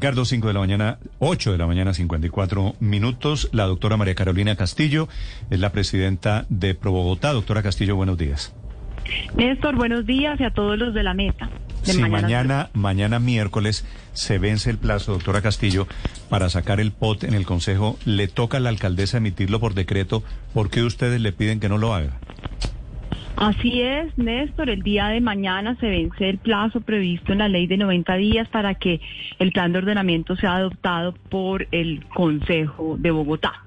Ricardo, 5 de la mañana, 8 de la mañana, 54 minutos. La doctora María Carolina Castillo es la presidenta de Pro Bogotá. Doctora Castillo, buenos días. Néstor, buenos días y a todos los de la meta. De sí, mañana, mañana miércoles se vence el plazo, doctora Castillo, para sacar el POT en el Consejo. Le toca a la alcaldesa emitirlo por decreto. ¿Por qué ustedes le piden que no lo haga? Así es, Néstor. El día de mañana se vence el plazo previsto en la ley de 90 días para que el plan de ordenamiento sea adoptado por el Consejo de Bogotá.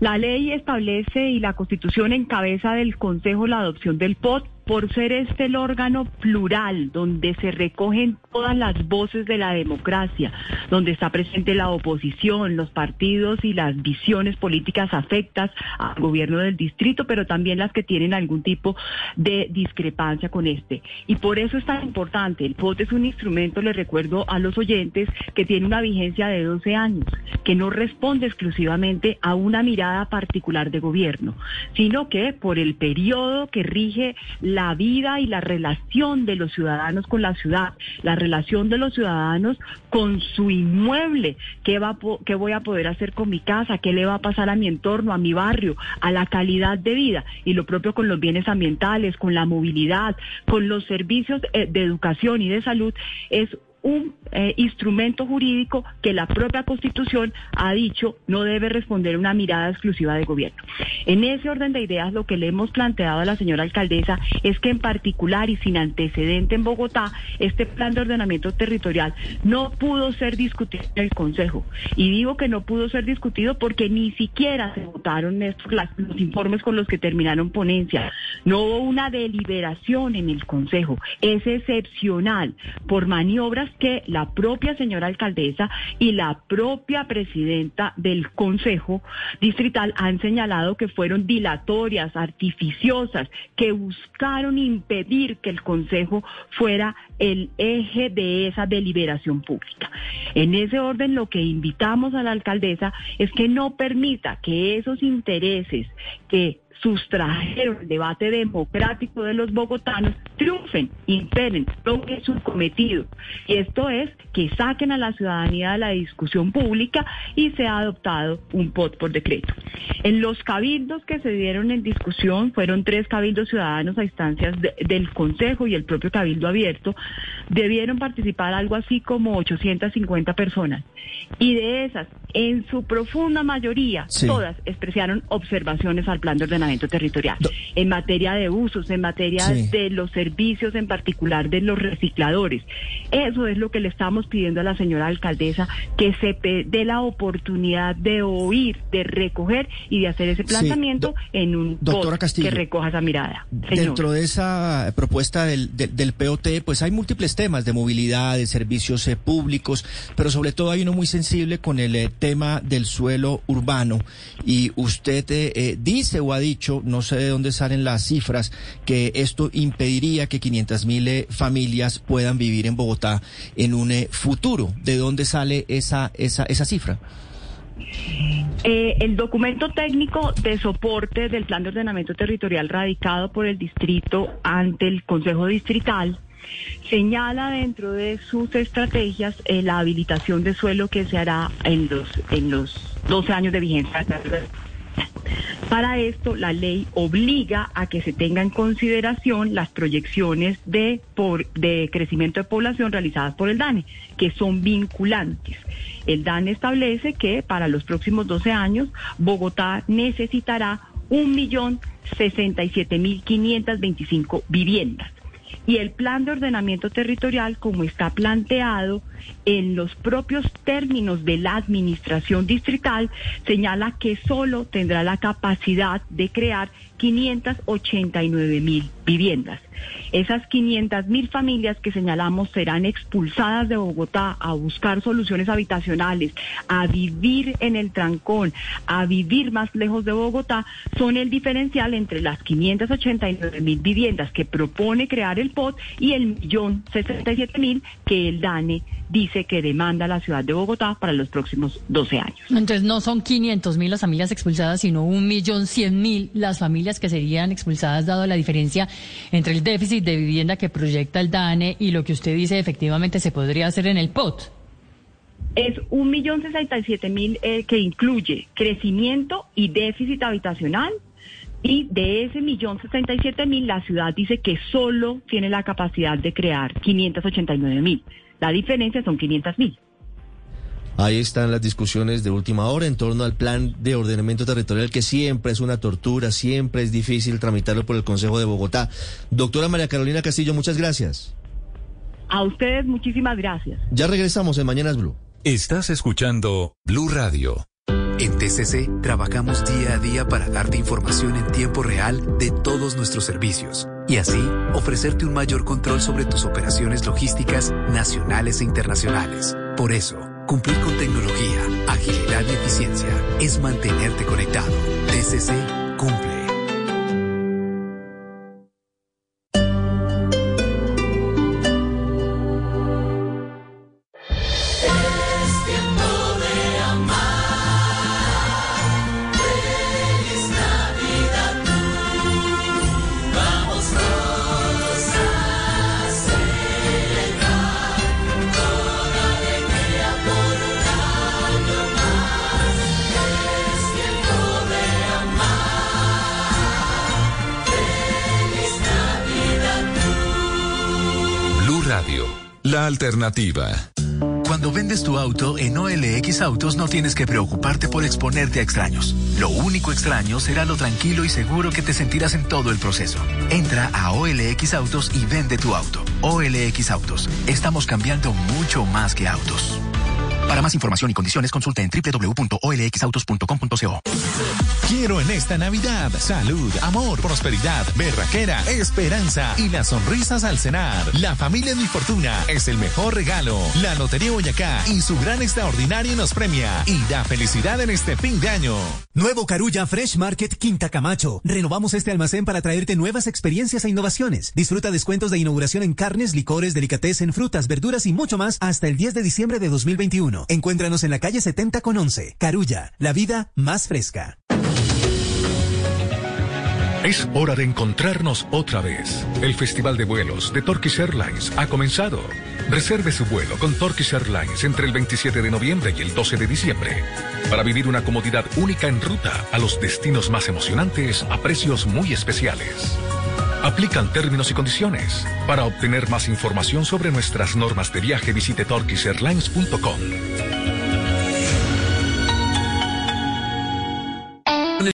La ley establece y la Constitución encabeza del Consejo la adopción del POT por ser este el órgano plural donde se recogen todas las voces de la democracia, donde está presente la oposición, los partidos y las visiones políticas afectas al gobierno del distrito, pero también las que tienen algún tipo de discrepancia con este. Y por eso es tan importante. El POT es un instrumento, le recuerdo a los oyentes, que tiene una vigencia de 12 años, que no responde exclusivamente a una mirada particular de gobierno, sino que por el periodo que rige la vida y la relación de los ciudadanos con la ciudad, la relación de los ciudadanos con su inmueble, qué, va, qué voy a poder hacer con mi casa, qué le va a pasar a mi entorno, a mi barrio, a la calidad de vida y lo propio con los bienes ambientales, con la movilidad, con los servicios eh, de educación y de salud, es un eh, instrumento jurídico que la propia Constitución ha dicho no debe responder una mirada exclusiva de gobierno. En ese orden de ideas, lo que le hemos planteado a la señora alcaldesa es que en particular y sin antecedente en Bogotá, este plan de ordenamiento territorial no pudo ser discutido en el Consejo. Y digo que no pudo ser discutido porque ni siquiera se votaron estos, los informes con los que terminaron ponencia. No hubo una deliberación en el Consejo. Es excepcional por maniobras que la propia señora alcaldesa y la propia presidenta del Consejo Distrital han señalado que fueron dilatorias, artificiosas, que buscaron impedir que el Consejo fuera el eje de esa deliberación pública. En ese orden, lo que invitamos a la alcaldesa es que no permita que esos intereses que sustrajeron el debate democrático de los bogotanos, triunfen, imperen, logren su cometido. Y esto es que saquen a la ciudadanía de la discusión pública y se ha adoptado un POT por decreto. En los cabildos que se dieron en discusión, fueron tres cabildos ciudadanos a instancias del Consejo y el propio cabildo abierto, debieron participar algo así como 850 personas. Y de esas, en su profunda mayoría, todas expresaron observaciones al plan de ordenamiento territorial. en materia de usos, en materia de los servicios, en particular de los recicladores. Eso es lo que le estamos pidiendo a la señora alcaldesa, que se dé la oportunidad de oír, de recoger y de hacer ese planteamiento en un Doctora que recoja esa mirada. Dentro de esa propuesta del, del, POT, pues hay múltiples temas de movilidad, de servicios eh, públicos, pero sobre todo hay uno muy sensible con el eh, tema del suelo urbano. Y usted eh, dice o ha dicho, no sé de dónde salen las cifras, que esto impediría que 500 mil familias puedan vivir en Bogotá en un futuro. ¿De dónde sale esa, esa, esa cifra? El documento técnico de soporte del plan de ordenamiento territorial radicado por el distrito ante el Consejo Distrital señala dentro de sus estrategias eh, la habilitación de suelo que se hará en los, en los 12 años de vigencia para esto, la ley obliga a que se tenga en consideración las proyecciones de, de crecimiento de población realizadas por el DANE, que son vinculantes. El DANE establece que para los próximos 12 años Bogotá necesitará 1.067.525 viviendas. Y el plan de ordenamiento territorial, como está planteado en los propios términos de la administración distrital, señala que solo tendrá la capacidad de crear 589 mil viviendas. Esas 500 mil familias que señalamos serán expulsadas de Bogotá a buscar soluciones habitacionales, a vivir en el trancón, a vivir más lejos de Bogotá, son el diferencial entre las 589 mil viviendas que propone crear el POT y el millón 67 mil que el DANE dice que demanda la ciudad de Bogotá para los próximos 12 años. Entonces no son 500 mil las familias expulsadas, sino un millón 100 mil las familias que serían expulsadas dado la diferencia entre el déficit de vivienda que proyecta el DANE y lo que usted dice efectivamente se podría hacer en el POT. Es un millón sesenta y siete mil eh, que incluye crecimiento y déficit habitacional. Y de ese millón sesenta y siete mil, la ciudad dice que solo tiene la capacidad de crear 589 mil. La diferencia son 500 mil. Ahí están las discusiones de última hora en torno al plan de ordenamiento territorial, que siempre es una tortura, siempre es difícil tramitarlo por el Consejo de Bogotá. Doctora María Carolina Castillo, muchas gracias. A ustedes muchísimas gracias. Ya regresamos en Mañanas Blue. Estás escuchando Blue Radio. En TCC trabajamos día a día para darte información en tiempo real de todos nuestros servicios y así ofrecerte un mayor control sobre tus operaciones logísticas nacionales e internacionales. Por eso, Cumplir con tecnología, agilidad y eficiencia es mantenerte conectado. TCC cumple. La alternativa. Cuando vendes tu auto en OLX Autos no tienes que preocuparte por exponerte a extraños. Lo único extraño será lo tranquilo y seguro que te sentirás en todo el proceso. Entra a OLX Autos y vende tu auto. OLX Autos. Estamos cambiando mucho más que autos. Para más información y condiciones consulta en www.olxautos.com.co. Quiero en esta Navidad salud, amor, prosperidad, berraquera, esperanza y las sonrisas al cenar. La familia de mi fortuna es el mejor regalo. La Lotería Boyacá y su gran extraordinario nos premia y da felicidad en este fin de año. Nuevo Carulla Fresh Market Quinta Camacho. Renovamos este almacén para traerte nuevas experiencias e innovaciones. Disfruta descuentos de inauguración en carnes, licores, delicatessen, frutas, verduras y mucho más hasta el 10 de diciembre de 2021. Encuéntranos en la calle 70 con 11. Carulla, la vida más fresca. Es hora de encontrarnos otra vez. El Festival de Vuelos de Turkish Airlines ha comenzado. Reserve su vuelo con Turkish Airlines entre el 27 de noviembre y el 12 de diciembre para vivir una comodidad única en ruta a los destinos más emocionantes a precios muy especiales. Aplican términos y condiciones. Para obtener más información sobre nuestras normas de viaje visite turkishairlines.com.